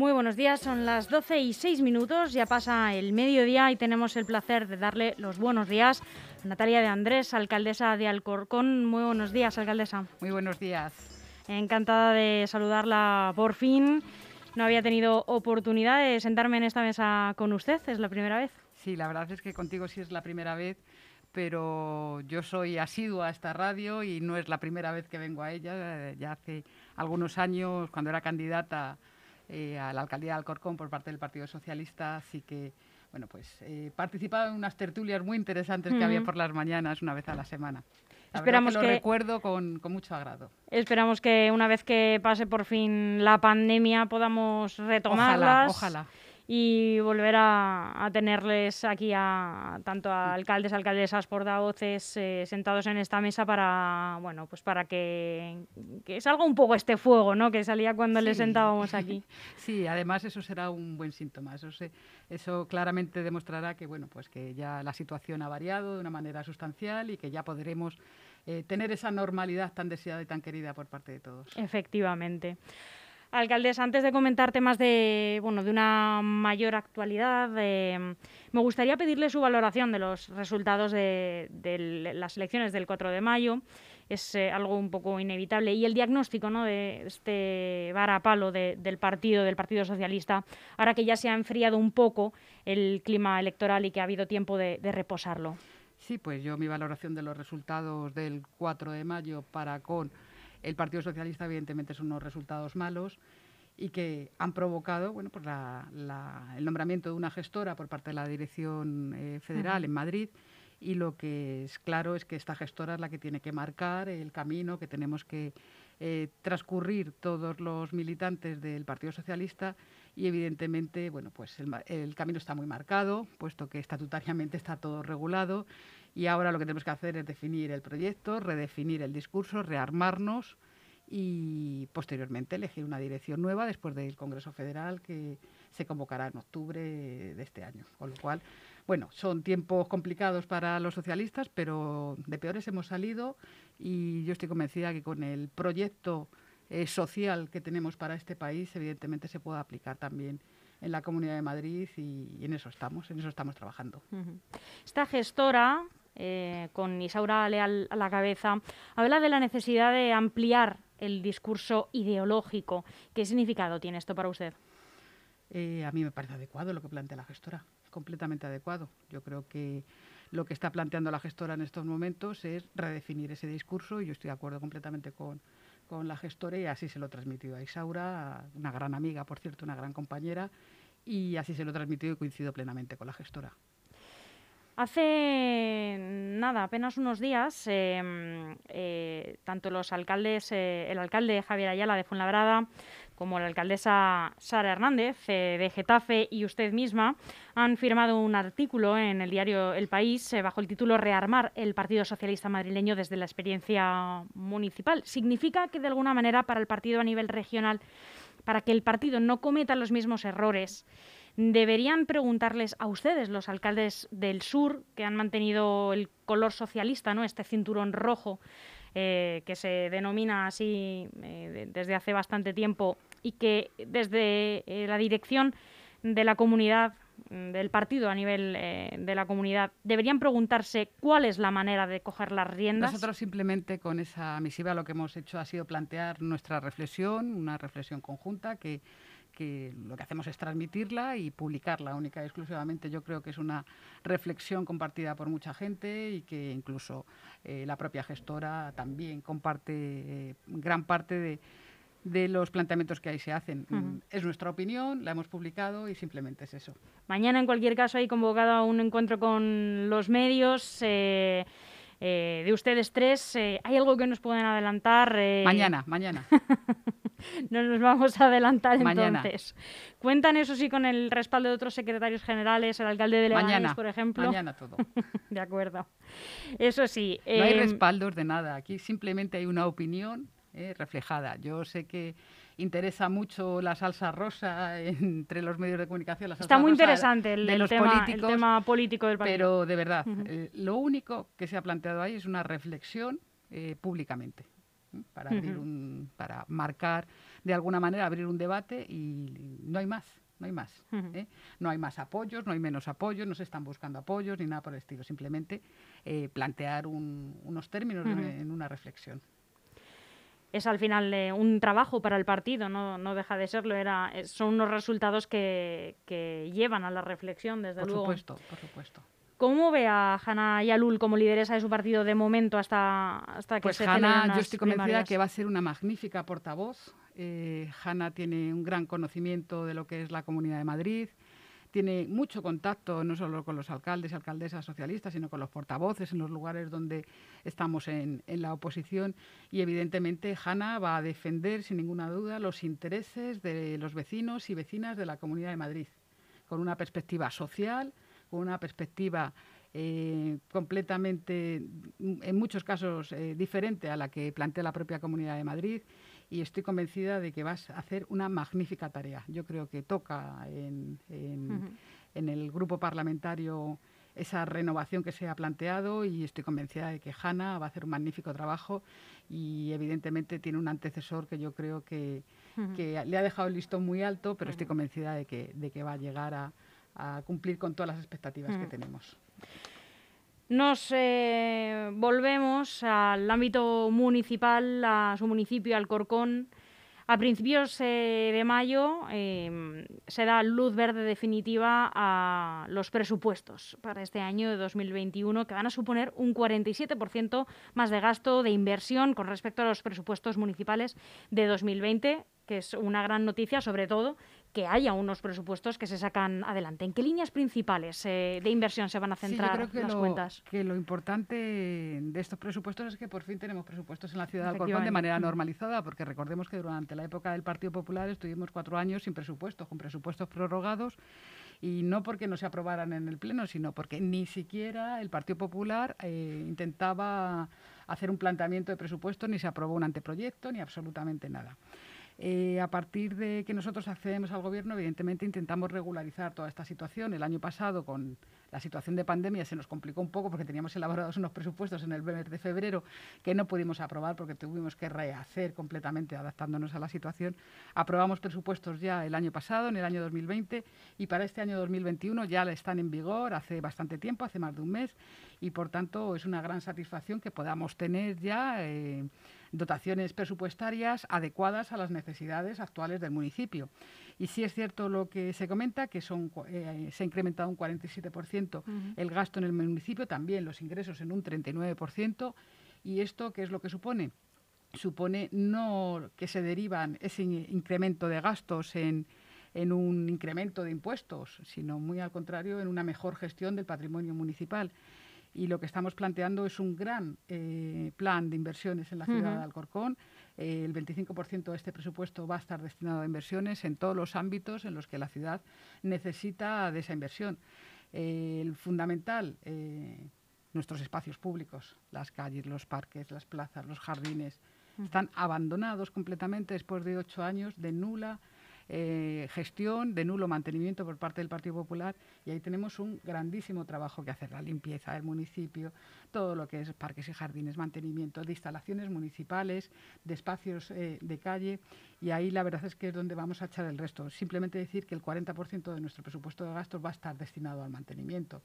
Muy buenos días, son las 12 y 6 minutos, ya pasa el mediodía y tenemos el placer de darle los buenos días a Natalia de Andrés, alcaldesa de Alcorcón. Muy buenos días, alcaldesa. Muy buenos días. Encantada de saludarla por fin. No había tenido oportunidad de sentarme en esta mesa con usted, es la primera vez. Sí, la verdad es que contigo sí es la primera vez, pero yo soy asidua a esta radio y no es la primera vez que vengo a ella. Ya hace algunos años, cuando era candidata eh, a la alcaldía de Alcorcón por parte del Partido Socialista, así que bueno, pues eh, participaba en unas tertulias muy interesantes que había por las mañanas una vez a la semana. esperamos que, lo recuerdo con, con, mucho agrado. Esperamos que una vez que pase por fin la pandemia podamos retomarlas. Ojalá, ojalá y volver a, tenerles aquí a tanto a alcaldes, alcaldesas, portavoces eh, sentados en esta mesa para bueno pues para que, que, salga un poco este fuego ¿no? que salía cuando les sentábamos aquí. Sí, además eso será un buen síntoma. Eso, eso claramente demostrará que bueno pues que ya la situación ha variado de una manera sustancial y que ya podremos eh, tener esa normalidad tan deseada y tan querida por parte de todos. Efectivamente. Alcaldesa, antes de comentar temas de, bueno, de una mayor actualidad, me gustaría pedirle su valoración de los resultados de, las elecciones del 4 de mayo. Es eh, algo un poco inevitable. Y el diagnóstico ¿no? de este varapalo del partido, del Partido Socialista, ahora que ya se ha enfriado un poco el clima electoral y que ha habido tiempo de, de reposarlo. Sí, pues yo mi valoración de los resultados del 4 de mayo para con el Partido Socialista, evidentemente, son unos resultados malos y que han provocado bueno, pues el nombramiento de una gestora por parte de la Dirección eh, Federal en Madrid. Y lo que es claro es que esta gestora es la que tiene que marcar el camino que tenemos que eh, transcurrir todos los militantes del Partido Socialista y evidentemente bueno pues el, el, camino está muy marcado puesto que estatutariamente está todo regulado y ahora lo que tenemos que hacer es definir el proyecto, redefinir el discurso, rearmarnos y posteriormente elegir una dirección nueva después del Congreso Federal que se convocará en octubre de este año. Con lo cual, bueno, son tiempos complicados para los socialistas, pero de peores hemos salido y yo estoy convencida que con el proyecto eh, social que tenemos para este país, evidentemente se puede aplicar también en la Comunidad de Madrid y, en eso estamos, en eso estamos trabajando. Esta gestora eh, con Isaura Leal a la cabeza, habla de la necesidad de ampliar el discurso ideológico. ¿Qué significado tiene esto para usted? Eh, a mí me parece adecuado lo que plantea la gestora, completamente adecuado. Yo creo que lo que está planteando la gestora en estos momentos es redefinir ese discurso y yo estoy de acuerdo completamente con, con la gestora y así se lo he transmitido a Isaura, una gran amiga, por cierto, una gran compañera, y así se lo he transmitido y coincido plenamente con la gestora. Hace nada, apenas unos días, em, eh, tanto los alcaldes, eh, el alcalde Javier Ayala de Fuenlabrada como la alcaldesa Sara Hernández eh, de Getafe y usted misma han firmado un artículo en el diario El País bajo el título Rearmar el Partido Socialista Madrileño desde la experiencia municipal. ¿Significa que de alguna manera para el partido a nivel regional, para que el partido no cometa los mismos errores, deberían preguntarles a ustedes, los alcaldes del sur, que han mantenido el color socialista, ¿no? este cinturón rojo, eh, que se denomina así eh, desde hace bastante tiempo, y que desde eh, la dirección de la comunidad, mm, del partido a nivel de la comunidad, deberían preguntarse cuál es la manera de coger las riendas. Nosotros simplemente con esa misiva lo que hemos hecho ha sido plantear nuestra reflexión, una reflexión conjunta que que lo que hacemos es transmitirla y publicarla única y exclusivamente. Yo creo que es una reflexión compartida por mucha gente y que incluso eh, la propia gestora también comparte eh, gran parte de, los planteamientos que ahí se hacen. Es nuestra opinión, la hemos publicado y simplemente es eso. Mañana, en cualquier caso, hay convocado un encuentro con los medios. Eh, de ustedes tres, ¿hay algo que nos pueden adelantar? Mañana, mañana. no nos vamos a adelantar entonces. Cuentan eso sí con el respaldo de otros secretarios generales, el alcalde de Leganés, por ejemplo. Mañana todo. de acuerdo. Eso sí. No hay em, respaldos de nada. Aquí simplemente hay una opinión eh, reflejada. Yo sé que interesa mucho la salsa rosa entre los medios de comunicación. Está muy interesante el, tema, el, tema, político del país. Pero de verdad, eh, lo único que se ha planteado ahí es una reflexión eh, públicamente para, abrir un, para marcar de alguna manera, abrir un debate y no hay más. No hay más. ¿eh? No hay más apoyos, no hay menos apoyos, no se están buscando apoyos ni nada por el estilo. Simplemente eh, plantear unos términos en una reflexión es al final eh, un trabajo para el partido, no, no deja de serlo. Era, son unos resultados que, que llevan a la reflexión, desde luego. Por supuesto, por supuesto. ¿Cómo ve a Hanna Yalul como lideresa de su partido de momento hasta, hasta que pues se Hanna, yo estoy convencida que va a ser una magnífica portavoz. Eh, Hanna tiene un gran conocimiento de lo que es la Comunidad de Madrid, tiene mucho contacto no solo con los alcaldes y alcaldesas socialistas, sino con los portavoces en los lugares donde estamos en, la oposición. Y evidentemente Hanna va a defender sin ninguna duda los intereses de los vecinos y vecinas de la Comunidad de Madrid, con una perspectiva social, con una perspectiva eh, completamente, en muchos casos, eh, diferente a la que plantea la propia Comunidad de Madrid y estoy convencida de que vas a hacer una magnífica tarea. Yo creo que toca en, el grupo parlamentario esa renovación que se ha planteado y estoy convencida de que Hanna va a hacer un magnífico trabajo y evidentemente tiene un antecesor que yo creo que, le ha dejado el listón muy alto, pero estoy convencida de que, de que va a llegar a, cumplir con todas las expectativas que tenemos. Nos eh, volvemos al ámbito municipal, a su municipio, Alcorcón. A principios eh, de mayo em, se da luz verde definitiva a los presupuestos para este año de 2021, que van a suponer un 47% más de gasto de inversión con respecto a los presupuestos municipales de 2020, que es una gran noticia, sobre todo que haya unos presupuestos que se sacan adelante. ¿En qué líneas principales eh, de inversión se van a centrar sí, yo creo que las lo, cuentas? Que lo importante de estos presupuestos es que por fin tenemos presupuestos en la ciudad de Alcorcón de manera normalizada, porque recordemos que durante la época del Partido Popular estuvimos cuatro años sin presupuestos, con presupuestos prorrogados, y no porque no se aprobaran en el Pleno, sino porque ni siquiera el Partido Popular eh, intentaba hacer un planteamiento de presupuesto, ni se aprobó un anteproyecto, ni absolutamente nada. Eh, a partir de que nosotros accedemos al Gobierno, evidentemente intentamos regularizar toda esta situación. El año pasado, con la situación de pandemia, se nos complicó un poco porque teníamos elaborados unos presupuestos en el mes de febrero que no pudimos aprobar porque tuvimos que rehacer completamente adaptándonos a la situación. Aprobamos presupuestos ya el año pasado, en el año 2020, y para este año 2021 ya están en vigor hace bastante tiempo, hace más de un mes, y por tanto es una gran satisfacción que podamos tener ya. Eh, dotaciones presupuestarias adecuadas a las necesidades actuales del municipio. Y sí es cierto lo que se comenta, que son, eh, se ha incrementado un 47% el gasto en el municipio, también los ingresos en un 39%. ¿Y esto qué es lo que supone? Supone no que se derivan ese incremento de gastos en, en un incremento de impuestos, sino muy al contrario, en una mejor gestión del patrimonio municipal y lo que estamos planteando es un gran eh, plan de inversiones en la ciudad de Alcorcón. Eh, el 25% de este presupuesto va a estar destinado a inversiones en todos los ámbitos en los que la ciudad necesita de esa inversión. Eh, el fundamental, nuestros espacios públicos, las calles, los parques, las plazas, los jardines, están abandonados completamente después de ocho años de nula eh, gestión de nulo mantenimiento por parte del Partido Popular y ahí tenemos un grandísimo trabajo que hacer, la limpieza del municipio, todo lo que es parques y jardines, mantenimiento de instalaciones municipales, de espacios eh, de calle y ahí la verdad es que es donde vamos a echar el resto. Simplemente decir que el 40% de nuestro presupuesto de gastos va a estar destinado al mantenimiento.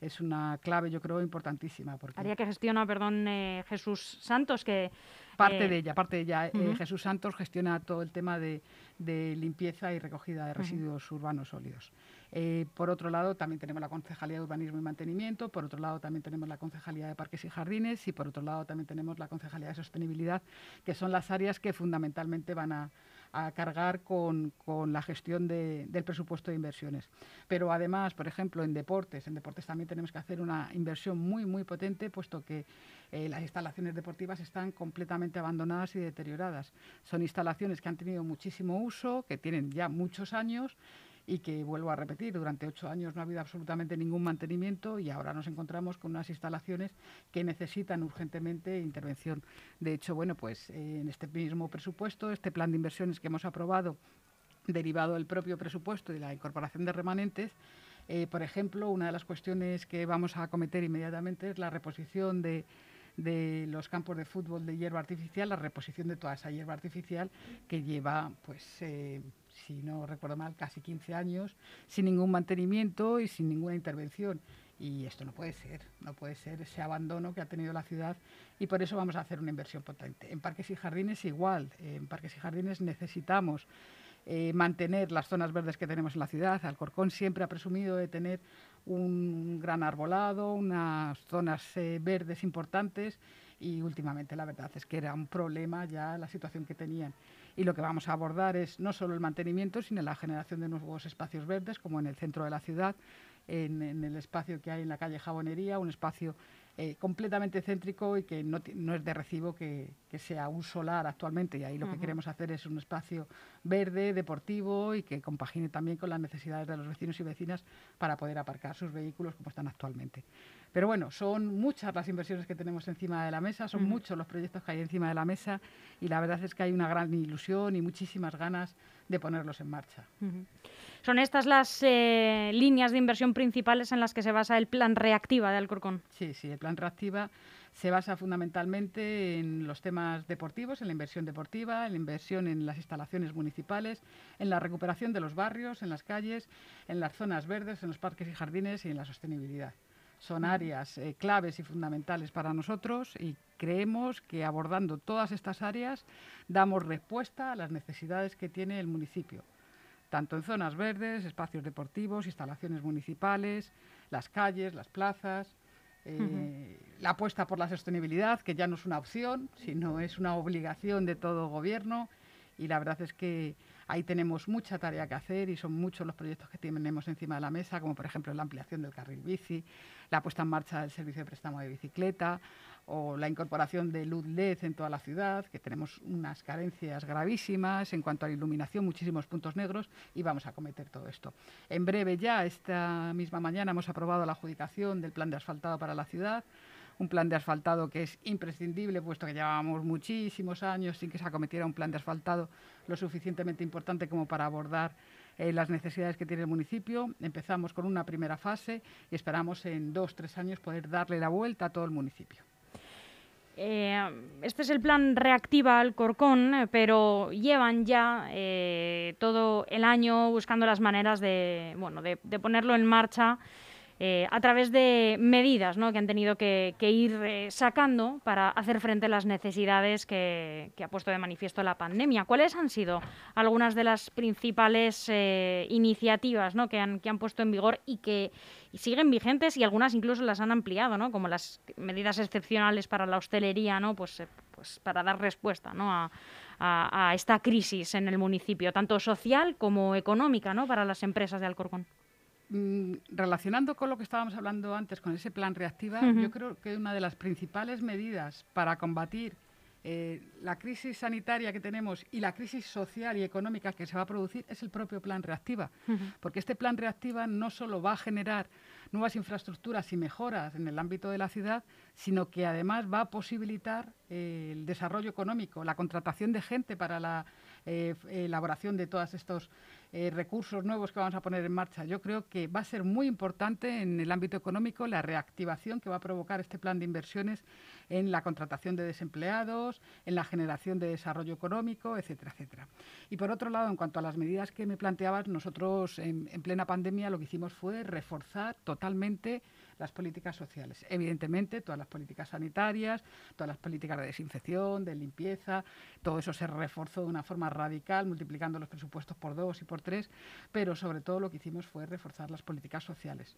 Es una clave, yo creo, importantísima. Porque Haría que gestiona, perdón, eh, Jesús Santos, que Parte de ella, parte de ella. Jesús Santos gestiona todo el tema de, limpieza y recogida de residuos urbanos sólidos. Eh, por otro lado, también tenemos la Concejalía de Urbanismo y Mantenimiento, por otro lado, también tenemos la Concejalía de Parques y Jardines y por otro lado, también tenemos la Concejalía de Sostenibilidad, que son las áreas que fundamentalmente van a, a cargar con, la gestión del presupuesto de inversiones. Pero además, por ejemplo, en deportes, en deportes también tenemos que hacer una inversión muy, muy potente, puesto que eh, las instalaciones deportivas están completamente abandonadas y deterioradas. Son instalaciones que han tenido muchísimo uso, que tienen ya muchos años y que vuelvo a repetir, durante ocho años no ha habido absolutamente ningún mantenimiento y ahora nos encontramos con unas instalaciones que necesitan urgentemente intervención. De hecho, bueno, pues eh, en este mismo presupuesto, este plan de inversiones que hemos aprobado, derivado del propio presupuesto y la incorporación de remanentes, eh, por ejemplo, una de las cuestiones que vamos a acometer inmediatamente es la reposición de de los campos de fútbol de hierba artificial, la reposición de toda esa hierba artificial que lleva, pues, eh, si no recuerdo mal, casi 15 años sin ningún mantenimiento y sin ninguna intervención. Y esto no puede ser, no puede ser ese abandono que ha tenido la ciudad y por eso vamos a hacer una inversión potente. En parques y jardines igual, en parques y jardines necesitamos eh, mantener las zonas verdes que tenemos en la ciudad. Alcorcón siempre ha presumido de tener un gran arbolado, unas zonas eh, verdes importantes y últimamente la verdad es que era un problema ya la situación que tenían. Y lo que vamos a abordar es no solo el mantenimiento, sino la generación de nuevos espacios verdes, como en el centro de la ciudad, en, el espacio que hay en la calle Jabonería, un espacio eh, completamente céntrico y que no, es de recibo que, sea un solar actualmente. Y ahí lo que queremos hacer es un espacio verde, deportivo y que compagine también con las necesidades de los vecinos y vecinas para poder aparcar sus vehículos como están actualmente. Pero bueno, son muchas las inversiones que tenemos encima de la mesa, son muchos los proyectos que hay encima de la mesa y la verdad es que hay una gran ilusión y muchísimas ganas de ponerlos en marcha. Son estas las eh, líneas de inversión principales en las que se basa el plan Reactiva de Alcorcón. Sí, sí, el plan Reactiva se basa fundamentalmente en los temas deportivos, en la inversión deportiva, en la inversión en las instalaciones municipales, en la recuperación de los barrios, en las calles, en las zonas verdes, en los parques y jardines y en la sostenibilidad. Son áreas eh, claves y fundamentales para nosotros y creemos que abordando todas estas áreas damos respuesta a las necesidades que tiene el municipio tanto en zonas verdes, espacios deportivos, instalaciones municipales, las calles, las plazas, eh, la apuesta por la sostenibilidad, que ya no es una opción, sino es una obligación de todo gobierno. Y la verdad es que ahí tenemos mucha tarea que hacer y son muchos los proyectos que tenemos encima de la mesa, como por ejemplo la ampliación del carril bici, la puesta en marcha del servicio de préstamo de bicicleta, o la incorporación de luz LED en toda la ciudad, que tenemos unas carencias gravísimas en cuanto a la iluminación, muchísimos puntos negros, y vamos a cometer todo esto. En breve ya, esta misma mañana, hemos aprobado la adjudicación del plan de asfaltado para la ciudad, un plan de asfaltado que es imprescindible, puesto que llevábamos muchísimos años sin que se acometiera un plan de asfaltado lo suficientemente importante como para abordar eh, las necesidades que tiene el municipio. Empezamos con una primera fase y esperamos en dos, tres años poder darle la vuelta a todo el municipio. Eh, este es el plan Reactiva al Corcón, eh, pero llevan ya todo el año buscando las maneras de, bueno, de ponerlo en marcha eh, a través de medidas que han tenido que, ir eh, sacando para hacer frente a las necesidades que, ha puesto de manifiesto la pandemia. ¿Cuáles han sido algunas de las principales eh, iniciativas que, han, que han puesto en vigor y que siguen vigentes y algunas incluso las han ampliado, ¿no? como las medidas excepcionales para la hostelería, ¿no? pues, pues para dar respuesta a, a, esta crisis en el municipio, tanto social como económica ¿no? para las empresas de Alcorcón? Mm, relacionando con lo que estábamos hablando antes, con ese plan reactiva, yo creo que una de las principales medidas para combatir eh, la crisis sanitaria que tenemos y la crisis social y económica que se va a producir es el propio plan reactiva. Porque este plan reactiva no solo va a generar nuevas infraestructuras y mejoras en el ámbito de la ciudad, sino que además va a posibilitar eh, el desarrollo económico, la contratación de gente para la eh, elaboración de todos estos eh, recursos nuevos que vamos a poner en marcha. Yo creo que va a ser muy importante en el ámbito económico la reactivación que va a provocar este plan de inversiones en la contratación de desempleados, en la generación de desarrollo económico, etcétera, etcétera. Y por otro lado, en cuanto a las medidas que me planteabas, nosotros en, en plena pandemia lo que hicimos fue reforzar totalmente las políticas sociales. Evidentemente, todas las políticas sanitarias, todas las políticas de desinfección, de limpieza, todo eso se reforzó de una forma radical, multiplicando los presupuestos por dos y por tres, pero sobre todo lo que hicimos fue reforzar las políticas sociales.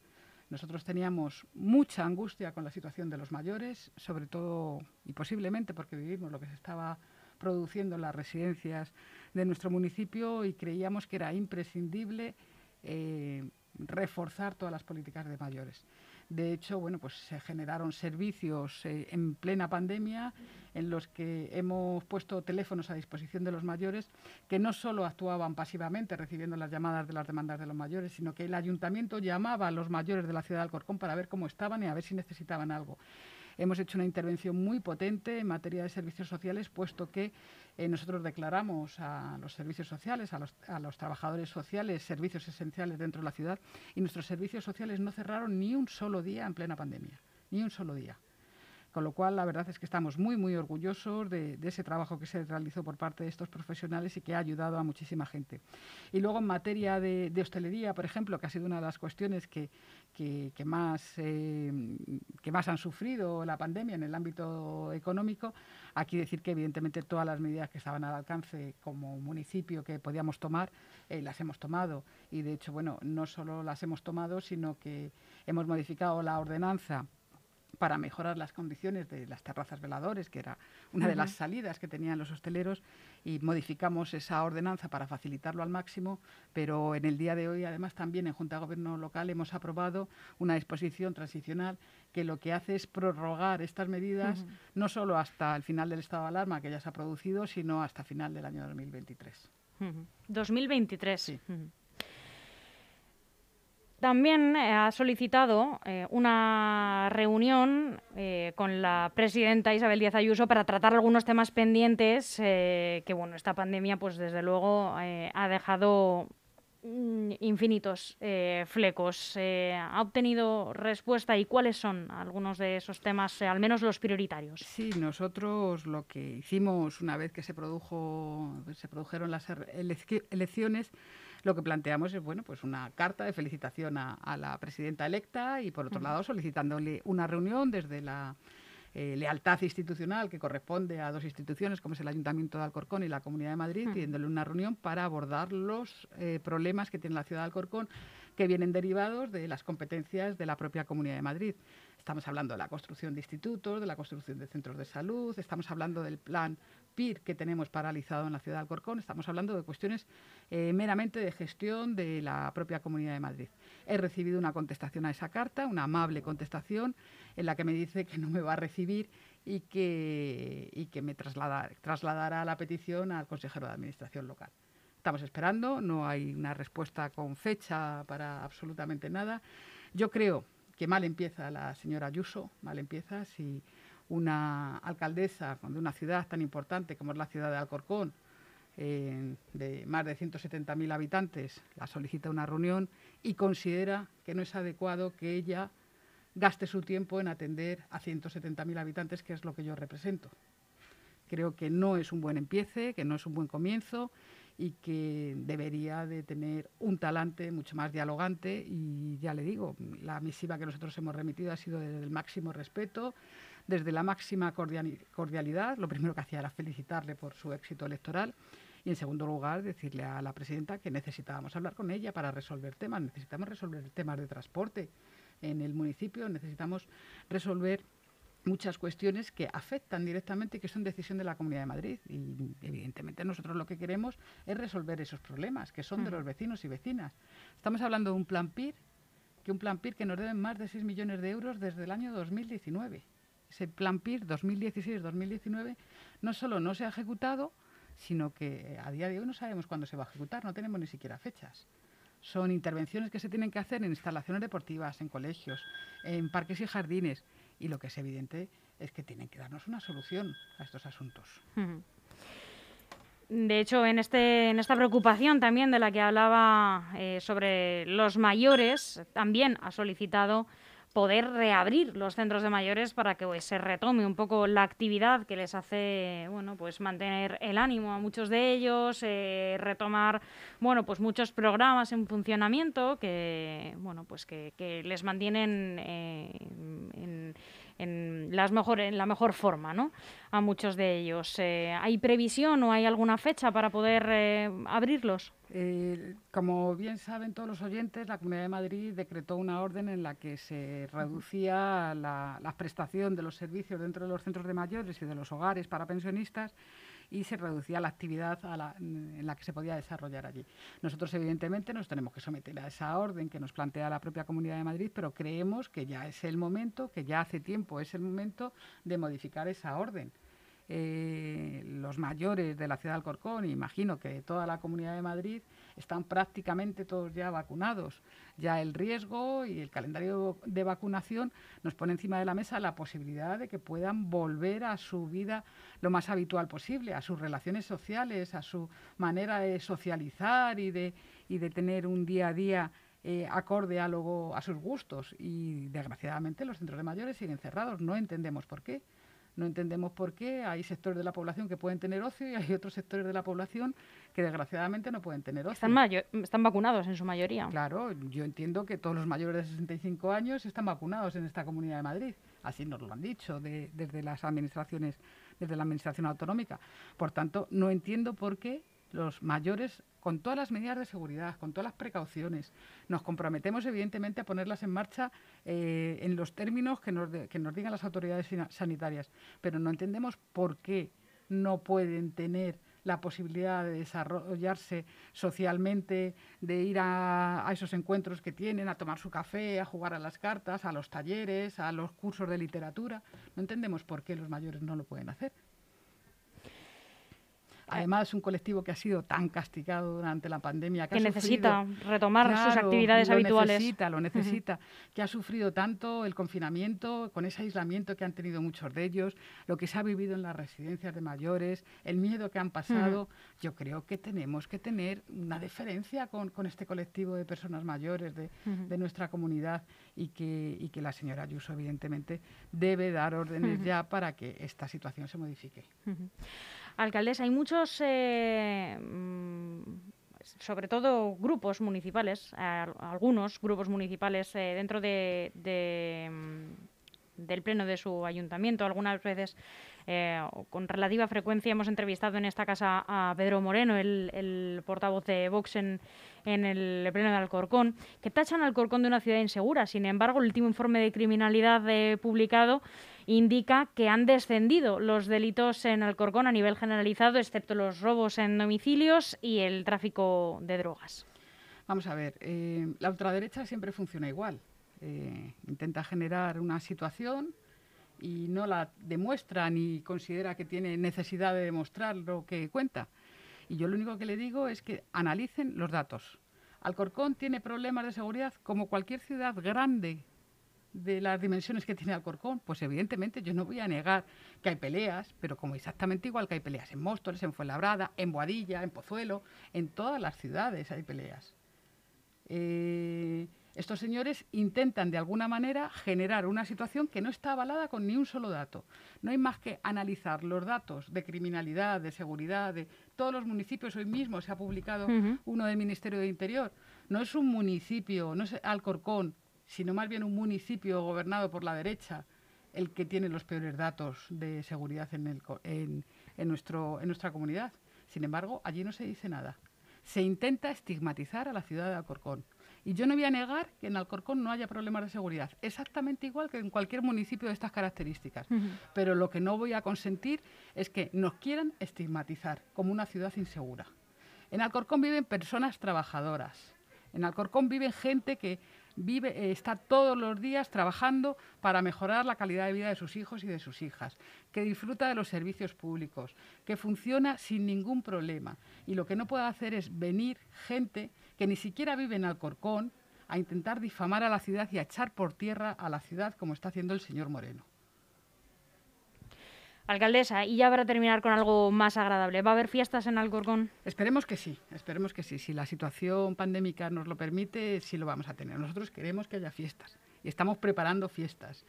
Nosotros teníamos mucha angustia con la situación de los mayores, sobre todo y posiblemente porque vivimos lo que se estaba produciendo en las residencias de nuestro municipio y creíamos que era imprescindible eh, reforzar todas las políticas de mayores. De hecho, bueno, pues se generaron servicios eh, en plena pandemia en los que hemos puesto teléfonos a disposición de los mayores que no solo actuaban pasivamente recibiendo las llamadas de las demandas de los mayores, sino que el ayuntamiento llamaba a los mayores de la ciudad de Alcorcón para ver cómo estaban y a ver si necesitaban algo. Hemos hecho una intervención muy potente en materia de servicios sociales, puesto que eh, nosotros declaramos a los servicios sociales, a los, a los, trabajadores sociales, servicios esenciales dentro de la ciudad, y nuestros servicios sociales no cerraron ni un solo día en plena pandemia, ni un solo día Con lo cual, la verdad es que estamos muy, muy orgullosos de, ese trabajo que se realizó por parte de estos profesionales y que ha ayudado a muchísima gente. Y luego, en materia de, hostelería, por ejemplo, que ha sido una de las cuestiones que, que, más, eh, que más han sufrido la pandemia en el ámbito económico, aquí decir que, evidentemente, todas las medidas que estaban al alcance como municipio que podíamos tomar, eh, las hemos tomado. Y, de hecho, bueno, no solo las hemos tomado, sino que hemos modificado la ordenanza para mejorar las condiciones de las terrazas veladores, que era una de las salidas que tenían los hosteleros, y modificamos esa ordenanza para facilitarlo al máximo, pero en el día de hoy, además, también en Junta de Gobierno Local hemos aprobado una disposición transicional que lo que hace es prorrogar estas medidas no solo hasta el final del estado de alarma que ya se ha producido, sino hasta final del año 2023. 2023. Sí. También eh, ha solicitado eh, una reunión eh, con la presidenta Isabel Díaz Ayuso para tratar algunos temas pendientes que, bueno, esta pandemia, pues desde luego ha dejado mm, infinitos flecos. ¿Ha obtenido respuesta y cuáles son algunos de esos temas, al menos los prioritarios? Sí, nosotros lo que hicimos una vez que se produjo, se produjeron las elecciones lo que planteamos es bueno, pues una carta de felicitación a, la presidenta electa y, por otro lado, solicitándole una reunión desde la eh, lealtad institucional que corresponde a dos instituciones, como es el Ayuntamiento de Alcorcón y la Comunidad de Madrid, pidiéndole una reunión para abordar los eh, problemas que tiene la ciudad de Alcorcón que vienen derivados de las competencias de la propia Comunidad de Madrid. Estamos hablando de la construcción de institutos, de la construcción de centros de salud, estamos hablando del plan Que tenemos paralizado en la ciudad de Alcorcón, estamos hablando de cuestiones eh, meramente de gestión de la propia Comunidad de Madrid. He recibido una contestación a esa carta, una amable contestación, en la que me dice que no me va a recibir y que, y que me trasladará la petición al consejero de Administración local. Estamos esperando, no hay una respuesta con fecha para absolutamente nada. Yo creo que mal empieza la señora Ayuso, mal empieza si una alcaldesa de una ciudad tan importante como es la ciudad de Alcorcón, de más de 170.000 habitantes, la solicita una reunión y considera que no es adecuado que ella gaste su tiempo en atender a 170.000 habitantes, que es lo que yo represento. Creo que no es un buen empiece, que no es un buen comienzo y que debería de tener un talante mucho más dialogante y ya le digo, la misiva que nosotros hemos remitido ha sido desde el máximo respeto, desde la máxima cordialidad. Lo primero que hacía era felicitarle por su éxito electoral y en segundo lugar decirle a la presidenta que necesitábamos hablar con ella para resolver temas, necesitamos resolver temas de transporte en el municipio, necesitamos resolver muchas cuestiones que afectan directamente y que son decisión de la Comunidad de Madrid. Y evidentemente nosotros lo que queremos es resolver esos problemas, que son de los vecinos y vecinas. Estamos hablando de un plan PIR, que un plan PIR que nos deben más de 6 millones de euros desde el año 2019. Ese plan PIR 2016-2019 no solo no se ha ejecutado, sino que a día de hoy no sabemos cuándo se va a ejecutar, no tenemos ni siquiera fechas. Son intervenciones que se tienen que hacer en instalaciones deportivas, en colegios, en parques y jardines, y lo que es evidente es que tienen que darnos una solución a estos asuntos. De hecho, en, este, en esta preocupación también de la que hablaba eh, sobre los mayores, también ha solicitado poder reabrir los centros de mayores para que pues, se retome un poco la actividad que les hace bueno pues mantener el ánimo a muchos de ellos eh, retomar bueno pues muchos programas en funcionamiento que bueno pues que, les mantienen eh, en en, las mejor, en la mejor forma, ¿no? A muchos de ellos. Eh, ¿Hay previsión o hay alguna fecha para poder eh, abrirlos? Eh, como bien saben todos los oyentes, la Comunidad de Madrid decretó una orden en la que se reducía la, la prestación de los servicios dentro de los centros de mayores y de los hogares para pensionistas y se reducía la actividad en la que se podía desarrollar allí. Nosotros, evidentemente, nos tenemos que someter a esa orden que nos plantea la propia Comunidad de Madrid, pero creemos que ya es el momento, que ya hace tiempo es el momento de modificar esa orden. Eh, los mayores de la ciudad de Alcorcón, imagino que toda la Comunidad de Madrid, están prácticamente todos ya vacunados. Ya el riesgo y el calendario de vacunación nos pone encima de la mesa la posibilidad de que puedan volver a su vida lo más habitual posible, a sus relaciones sociales, a su manera de socializar y de, y de tener un día a día eh, acorde a, a sus gustos. Y desgraciadamente los centros de mayores siguen cerrados. No entendemos por qué. No entendemos por qué hay sectores de la población que pueden tener ocio y hay otros sectores de la población que desgraciadamente no pueden tener ocio. Están, están vacunados en su mayoría. Claro, yo entiendo que todos los mayores de 65 años están vacunados en esta Comunidad de Madrid. Así nos lo han dicho desde las administraciones, desde la administración autonómica. Por tanto, no entiendo por qué los mayores, con todas las medidas de seguridad, con todas las precauciones, nos comprometemos evidentemente a ponerlas en marcha eh, en los términos que nos, que nos digan las autoridades sanitarias, pero no entendemos por qué no pueden tener la posibilidad de desarrollarse socialmente, de ir a, a, esos encuentros que tienen, a tomar su café, a jugar a las cartas, a los talleres, a los cursos de literatura. No entendemos por qué los mayores no lo pueden hacer. Además, un colectivo que ha sido tan castigado durante la pandemia. Que, necesita retomar sus actividades habituales. Lo necesita, lo necesita. Que ha sufrido tanto el confinamiento, con ese aislamiento que han tenido muchos de ellos, lo que se ha vivido en las residencias de mayores, el miedo que han pasado. Yo creo que tenemos que tener una deferencia con, este colectivo de personas mayores de, nuestra comunidad y que, y que la señora Ayuso, evidentemente, debe dar órdenes ya para que esta situación se modifique. Alcaldesa, hay muchos, eh, mm, sobre todo grupos municipales, algunos grupos municipales eh, dentro de, mm, del pleno de su ayuntamiento, algunas veces eh, con relativa frecuencia hemos entrevistado en esta casa a Pedro Moreno, el, portavoz de Vox en, el pleno de Alcorcón, que tachan Alcorcón de una ciudad insegura. Sin embargo, el último informe de criminalidad publicado indica que han descendido los delitos en Alcorcón a nivel generalizado, excepto los robos en domicilios y el tráfico de drogas. Vamos a ver, eh, la ultraderecha siempre funciona igual. Eh, intenta generar una situación y no la demuestra ni considera que tiene necesidad de demostrar lo que cuenta. Y yo lo único que le digo es que analicen los datos. Alcorcón tiene problemas de seguridad como cualquier ciudad grande de las dimensiones que tiene Alcorcón, pues evidentemente yo no voy a negar que hay peleas, pero como exactamente igual que hay peleas en Móstoles, en Fuenlabrada, en Boadilla, en Pozuelo, en todas las ciudades hay peleas. Eh, estos señores intentan de alguna manera generar una situación que no está avalada con ni un solo dato. No hay más que analizar los datos de criminalidad, de seguridad, de todos los municipios. Hoy mismo se ha publicado uno del Ministerio de Interior. No es un municipio, no es Alcorcón, sino más bien un municipio gobernado por la derecha el que tiene los peores datos de seguridad en, en, nuestro, en nuestra comunidad. Sin embargo, allí no se dice nada. Se intenta estigmatizar a la ciudad de Alcorcón. Y yo no voy a negar que en Alcorcón no haya problemas de seguridad, exactamente igual que en cualquier municipio de estas características. Pero lo que no voy a consentir es que nos quieran estigmatizar como una ciudad insegura. En Alcorcón viven personas trabajadoras. En Alcorcón viven gente que vive, eh, está todos los días trabajando para mejorar la calidad de vida de sus hijos y de sus hijas, que disfruta de los servicios públicos, que funciona sin ningún problema. Y lo que no puede hacer es venir gente que ni siquiera vive en Alcorcón a intentar difamar a la ciudad y a echar por tierra a la ciudad como está haciendo el señor Moreno. Alcaldesa, y ya para terminar con algo más agradable, ¿va a haber fiestas en Alcorcón? Esperemos que sí, esperemos que sí. Si la situación pandémica nos lo permite, sí lo vamos a tener. Nosotros queremos que haya fiestas y estamos preparando fiestas.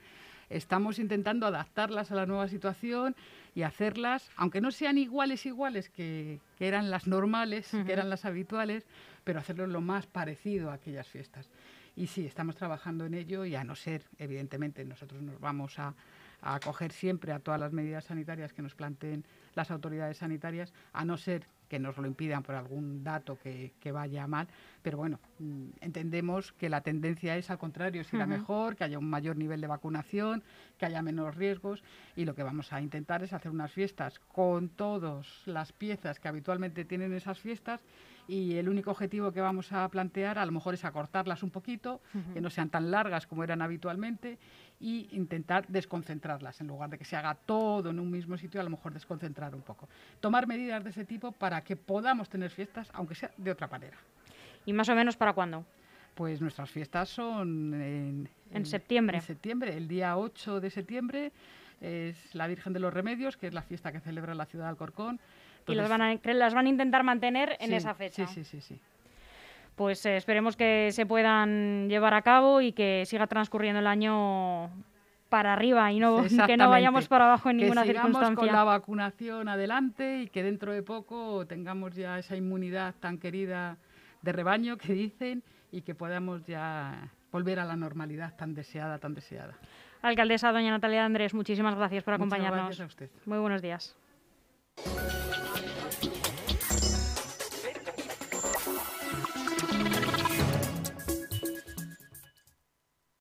Estamos intentando adaptarlas a la nueva situación y hacerlas, aunque no sean iguales iguales que, eran las normales, que eran las habituales, pero hacerlo lo más parecido a aquellas fiestas. Y sí, estamos trabajando en ello y a no ser, evidentemente, nosotros nos vamos a a acoger siempre a todas las medidas sanitarias que nos planteen las autoridades sanitarias, a no ser que nos lo impidan por algún dato que, vaya mal. Pero bueno, mm, entendemos que la tendencia es al contrario, es ir mejor, que haya un mayor nivel de vacunación, que haya menos riesgos y lo que vamos a intentar es hacer unas fiestas con todas las piezas que habitualmente tienen esas fiestas y el único objetivo que vamos a plantear a lo mejor es acortarlas un poquito, que no sean tan largas como eran habitualmente y intentar desconcentrarlas. En lugar de que se haga todo en un mismo sitio, a lo mejor desconcentrar un poco. Tomar medidas de ese tipo para que podamos tener fiestas, aunque sea de otra manera. ¿Y más o menos para cuándo? Pues nuestras fiestas son en, en, septiembre. En septiembre, el día 8 de septiembre es la Virgen de los Remedios, que es la fiesta que celebra la ciudad de Alcorcón y las van, a, las van a intentar mantener en esa fecha. Sí, sí, sí, sí. Pues eh, esperemos que se puedan llevar a cabo y que siga transcurriendo el año para arriba y no que no vayamos para abajo en ninguna que circunstancia. con la vacunación adelante y que dentro de poco tengamos ya esa inmunidad tan querida de rebaño que dicen y que podamos ya volver a la normalidad tan deseada, tan deseada. Alcaldesa doña Natalia Andrés, muchísimas gracias por acompañarnos. gracias a usted. Muy buenos días.